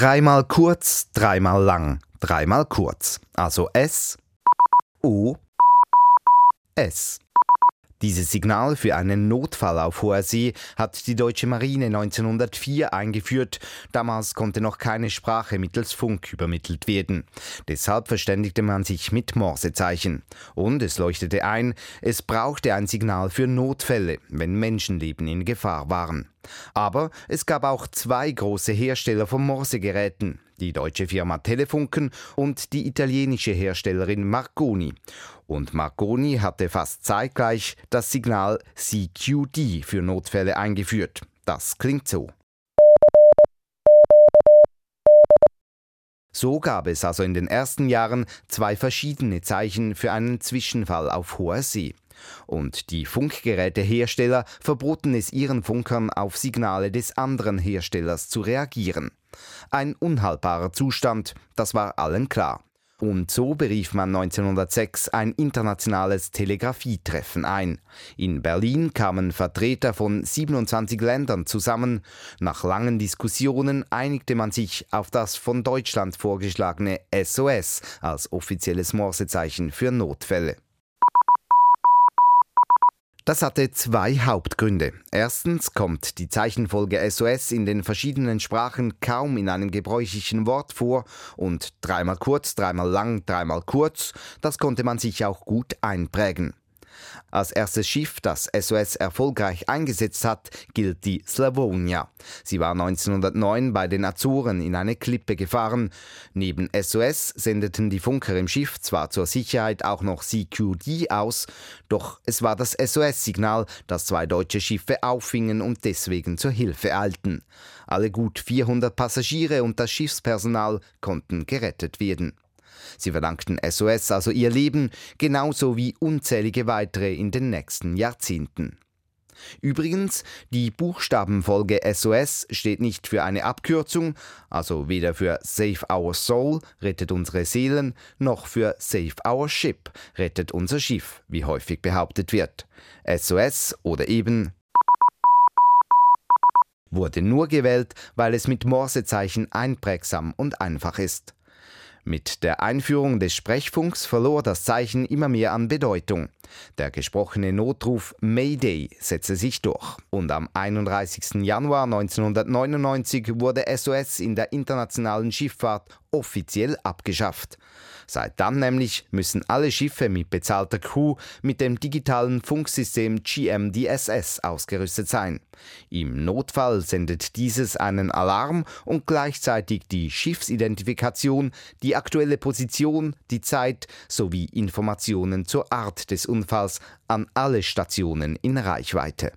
Dreimal kurz, dreimal lang, dreimal kurz. Also S, O, S. Dieses Signal für einen Notfall auf hoher See hat die deutsche Marine 1904 eingeführt. Damals konnte noch keine Sprache mittels Funk übermittelt werden. Deshalb verständigte man sich mit Morsezeichen. Und es leuchtete ein, es brauchte ein Signal für Notfälle, wenn Menschenleben in Gefahr waren. Aber es gab auch zwei große Hersteller von Morsegeräten, die deutsche Firma Telefunken und die italienische Herstellerin Marconi. Und Marconi hatte fast zeitgleich das Signal CQD für Notfälle eingeführt. Das klingt so. So gab es also in den ersten Jahren zwei verschiedene Zeichen für einen Zwischenfall auf hoher See. Und die Funkgerätehersteller verboten es ihren Funkern auf Signale des anderen Herstellers zu reagieren. Ein unhaltbarer Zustand, das war allen klar. Und so berief man 1906 ein internationales Telegrafietreffen ein. In Berlin kamen Vertreter von 27 Ländern zusammen. Nach langen Diskussionen einigte man sich auf das von Deutschland vorgeschlagene SOS als offizielles Morsezeichen für Notfälle. Das hatte zwei Hauptgründe. Erstens kommt die Zeichenfolge SOS in den verschiedenen Sprachen kaum in einem gebräuchlichen Wort vor und dreimal kurz, dreimal lang, dreimal kurz, das konnte man sich auch gut einprägen. Als erstes Schiff, das SOS erfolgreich eingesetzt hat, gilt die Slavonia. Sie war 1909 bei den Azoren in eine Klippe gefahren. Neben SOS sendeten die Funker im Schiff zwar zur Sicherheit auch noch CQD aus, doch es war das SOS-Signal, das zwei deutsche Schiffe auffingen und deswegen zur Hilfe eilten. Alle gut 400 Passagiere und das Schiffspersonal konnten gerettet werden. Sie verdankten SOS also ihr Leben, genauso wie unzählige weitere in den nächsten Jahrzehnten. Übrigens, die Buchstabenfolge SOS steht nicht für eine Abkürzung, also weder für Save Our Soul, rettet unsere Seelen, noch für Save Our Ship, rettet unser Schiff, wie häufig behauptet wird. SOS oder eben wurde nur gewählt, weil es mit Morsezeichen einprägsam und einfach ist. Mit der Einführung des Sprechfunks verlor das Zeichen immer mehr an Bedeutung. Der gesprochene Notruf Mayday setzte sich durch und am 31. Januar 1999 wurde SOS in der internationalen Schifffahrt offiziell abgeschafft. Seit dann nämlich müssen alle Schiffe mit bezahlter Crew mit dem digitalen Funksystem GMDSS ausgerüstet sein. Im Notfall sendet dieses einen Alarm und gleichzeitig die Schiffsidentifikation, die aktuelle Position, die Zeit sowie Informationen zur Art des Unfalls an alle Stationen in Reichweite.